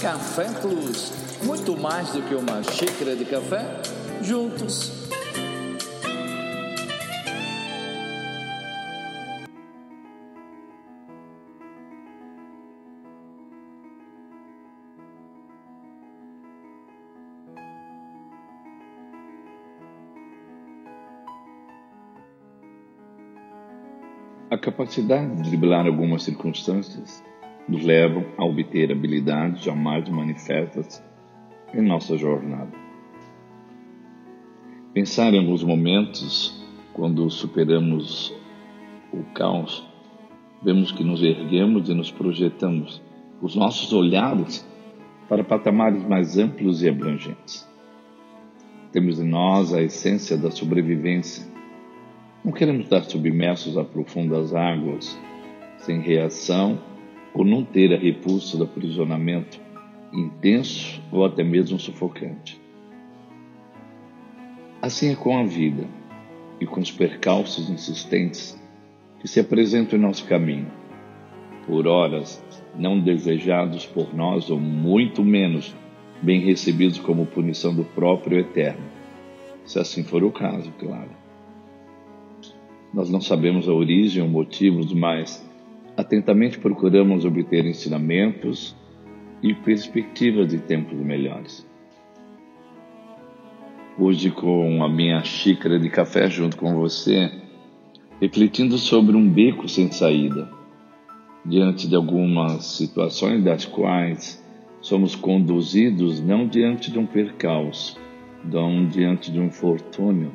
Café Plus. Muito mais do que uma xícara de café, juntos. A capacidade de driblar algumas circunstâncias nos levam a obter habilidades jamais manifestas em nossa jornada. Pensar em alguns momentos, quando superamos o caos, vemos que nos erguemos e nos projetamos os nossos olhares para patamares mais amplos e abrangentes. Temos em nós a essência da sobrevivência. Não queremos estar submersos a profundas águas, sem reação ou não ter a repulsa do aprisionamento intenso ou até mesmo sufocante. Assim é com a vida e com os percalços insistentes que se apresentam em nosso caminho, por horas não desejados por nós ou muito menos bem recebidos como punição do próprio Eterno, se assim for o caso, claro. Nós não sabemos a origem ou motivos, mas atentamente procuramos obter ensinamentos e perspectivas de tempos melhores. Hoje, com a minha xícara de café junto com você, refletindo sobre um beco sem saída, diante de algumas situações das quais somos conduzidos não diante de um percalço, não diante de um infortúnio,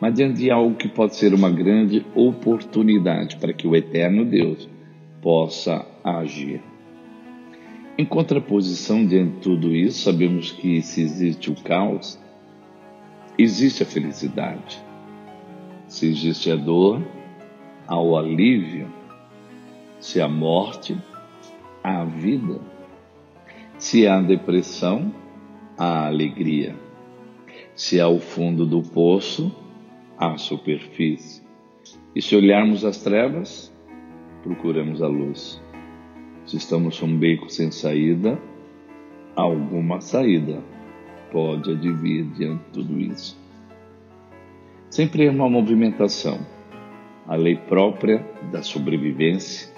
mas diante de algo que pode ser uma grande oportunidade para que o eterno Deus possa agir. Em contraposição diante de tudo isso, sabemos que se existe o caos, existe a felicidade. Se existe a dor, há o alívio. Se há morte, há a vida. Se há depressão, há alegria. Se há o fundo do poço, há superfície. E se olharmos as trevas, procuramos a luz. Se estamos num beco sem saída, alguma saída pode advir diante de tudo isso. Sempre é uma movimentação, a lei própria da sobrevivência,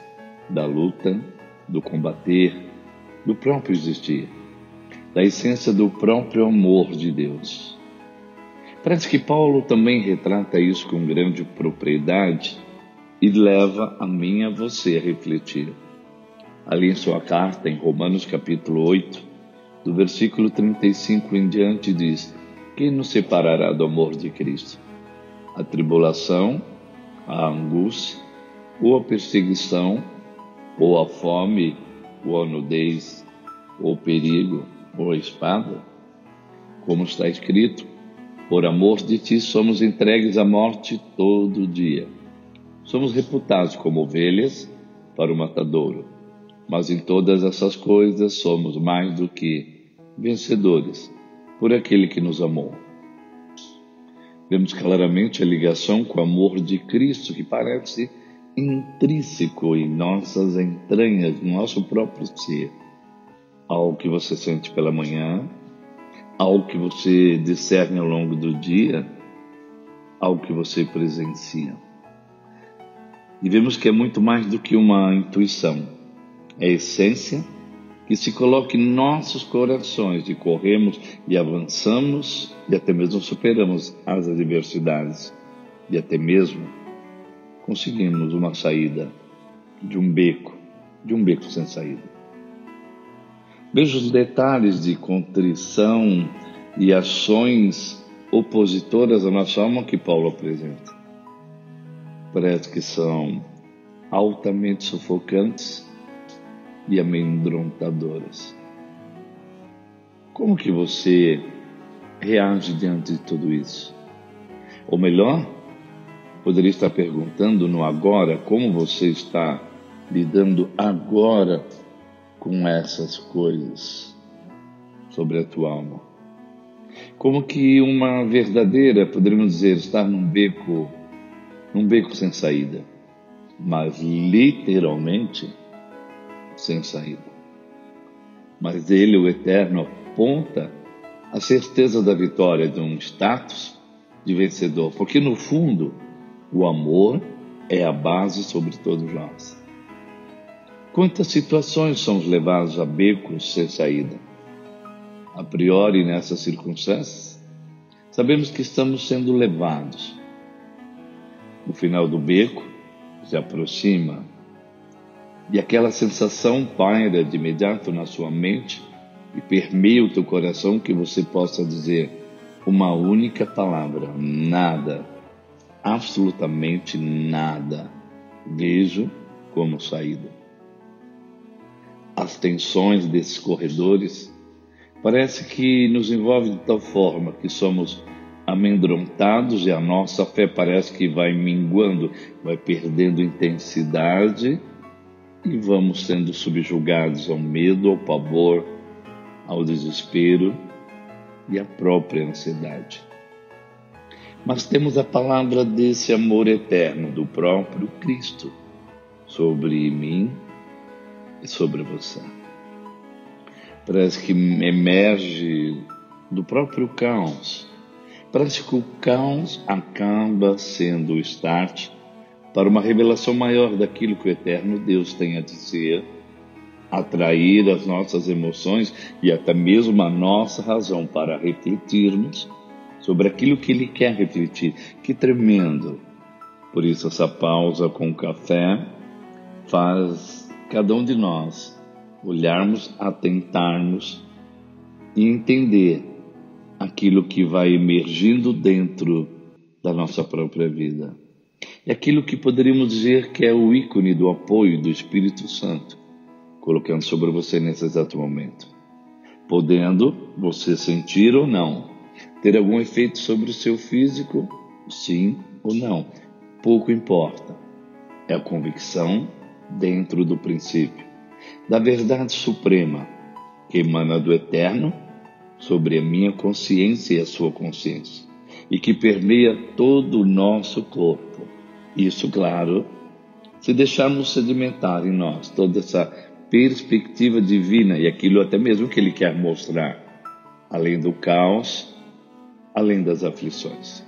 da luta, do combater, do próprio existir, da essência do próprio amor de Deus. Parece que Paulo também retrata isso com grande propriedade e leva a mim a você a refletir ali em sua carta, em Romanos capítulo 8, do versículo 35 em diante, diz: Quem nos separará do amor de Cristo? A tribulação, a angústia, ou a perseguição, ou a fome, ou a nudez, ou o perigo, ou a espada? Como está escrito, por amor de ti somos entregues à morte todo dia. Somos reputados como ovelhas para o matadouro mas em todas essas coisas somos mais do que vencedores por aquele que nos amou. Vemos claramente a ligação com o amor de Cristo que parece intrínseco em nossas entranhas, no nosso próprio ser. Algo que você sente pela manhã, algo que você discerne ao longo do dia, algo que você presencia. E vemos que é muito mais do que uma intuição é a essência que se coloca em nossos corações e corremos e avançamos e até mesmo superamos as adversidades e até mesmo conseguimos uma saída de um beco, de um beco sem saída. Veja os detalhes de contrição e ações opositoras à nossa alma que Paulo apresenta. Parece que são altamente sufocantes e amedrontadoras. Como que você reage diante de tudo isso? Ou melhor, poderia estar perguntando no agora como você está lidando agora com essas coisas sobre a tua alma. Como que uma verdadeira, poderíamos dizer, estar num beco, num beco sem saída, mas literalmente sem saída. Mas ele, o Eterno, aponta a certeza da vitória de um status de vencedor, porque no fundo o amor é a base sobre todos nós. Quantas situações somos levados a becos sem saída? A priori, nessas circunstâncias, sabemos que estamos sendo levados. No final do beco, se aproxima e aquela sensação paira de imediato na sua mente e permeia o teu coração que você possa dizer uma única palavra: nada, absolutamente nada. Vejo como saída. As tensões desses corredores parece que nos envolve de tal forma que somos amedrontados e a nossa fé parece que vai minguando, vai perdendo intensidade e vamos sendo subjugados ao medo, ao pavor, ao desespero e à própria ansiedade. Mas temos a palavra desse amor eterno do próprio Cristo sobre mim sobre você. Parece que emerge do próprio caos. Parece que o caos acaba sendo o start para uma revelação maior daquilo que o eterno Deus tem a dizer, atrair as nossas emoções e até mesmo a nossa razão para refletirmos sobre aquilo que ele quer refletir. Que tremendo! Por isso, essa pausa com o café faz cada um de nós olharmos, atentarmos e entender aquilo que vai emergindo dentro da nossa própria vida. É aquilo que poderíamos dizer que é o ícone do apoio do Espírito Santo, colocando sobre você nesse exato momento. Podendo você sentir ou não, ter algum efeito sobre o seu físico, sim ou não, pouco importa. É a convicção dentro do princípio, da verdade suprema que emana do eterno sobre a minha consciência e a sua consciência, e que permeia todo o nosso corpo isso, claro, se deixarmos sedimentar em nós toda essa perspectiva divina e aquilo até mesmo que Ele quer mostrar, além do caos, além das aflições.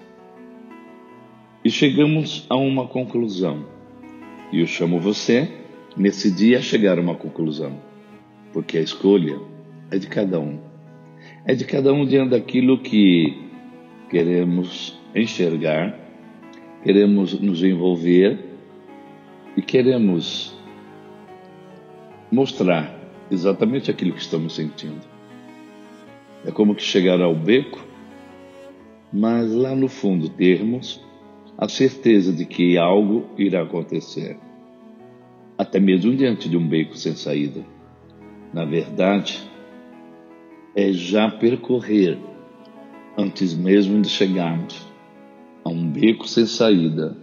E chegamos a uma conclusão. E eu chamo você, nesse dia, a chegar a uma conclusão. Porque a escolha é de cada um. É de cada um diante daquilo que queremos enxergar queremos nos envolver e queremos mostrar exatamente aquilo que estamos sentindo. É como que chegar ao beco, mas lá no fundo termos a certeza de que algo irá acontecer, até mesmo diante de um beco sem saída. Na verdade, é já percorrer antes mesmo de chegarmos a um beco sem saída,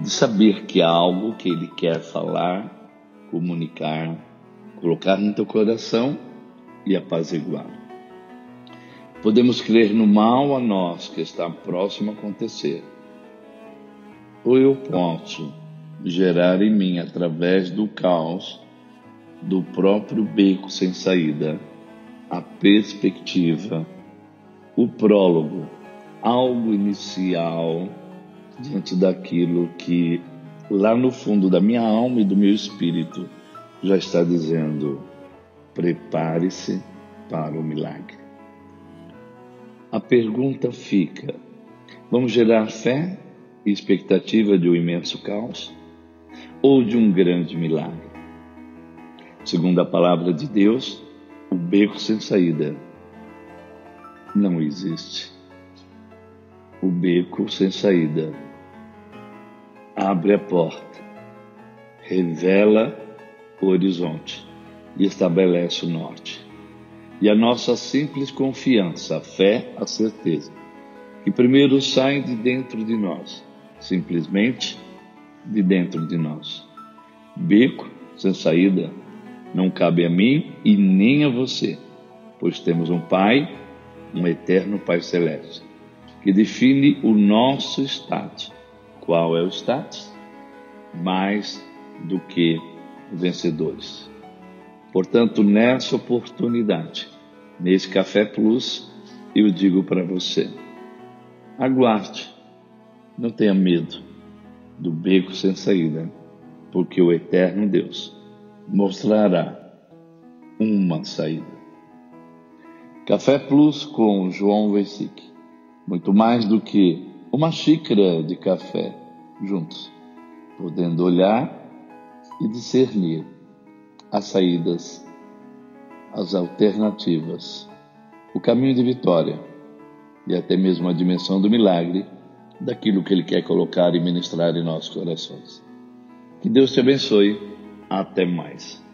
de saber que há algo que Ele quer falar, comunicar, colocar no teu coração e apaziguar. Podemos crer no mal a nós que está próximo a acontecer, ou eu posso gerar em mim, através do caos, do próprio beco sem saída, a perspectiva, o prólogo algo inicial diante daquilo que lá no fundo da minha alma e do meu espírito já está dizendo: prepare-se para o milagre. A pergunta fica: vamos gerar fé e expectativa de um imenso caos ou de um grande milagre? Segundo a palavra de Deus, o beco sem saída não existe o beco sem saída. Abre a porta, revela o horizonte e estabelece o norte. E a nossa simples confiança, a fé, a certeza, que primeiro sai de dentro de nós, simplesmente de dentro de nós. Beco sem saída não cabe a mim e nem a você, pois temos um Pai um eterno Pai Celeste, que define o nosso status. Qual é o status? Mais do que vencedores. Portanto, nessa oportunidade, nesse Café Plus, eu digo para você: aguarde, não tenha medo do beco sem saída, porque o eterno Deus mostrará uma saída. Café Plus com João Vesic. Muito mais do que uma xícara de café juntos, podendo olhar e discernir as saídas, as alternativas, o caminho de vitória e até mesmo a dimensão do milagre daquilo que Ele quer colocar e ministrar em nossos corações. Que Deus te abençoe. Até mais.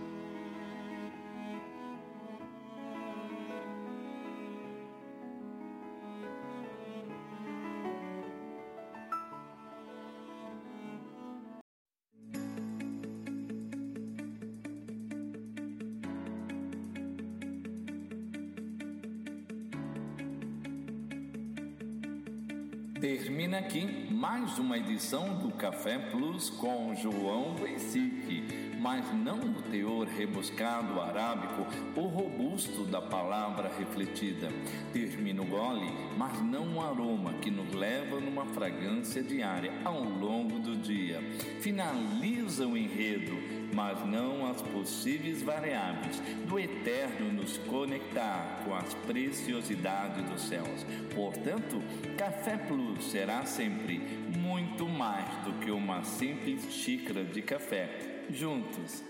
Termina aqui mais uma edição do Café Plus com João Vesic, mas não o teor rebuscado arábico ou robusto da palavra refletida. Termina o gole, mas não o aroma que nos leva numa fragrância diária ao longo do dia. Finaliza o enredo mas não as possíveis variáveis do eterno nos conectar com as preciosidades dos céus. Portanto, Café Plus será sempre muito mais do que uma simples xícara de café. Juntos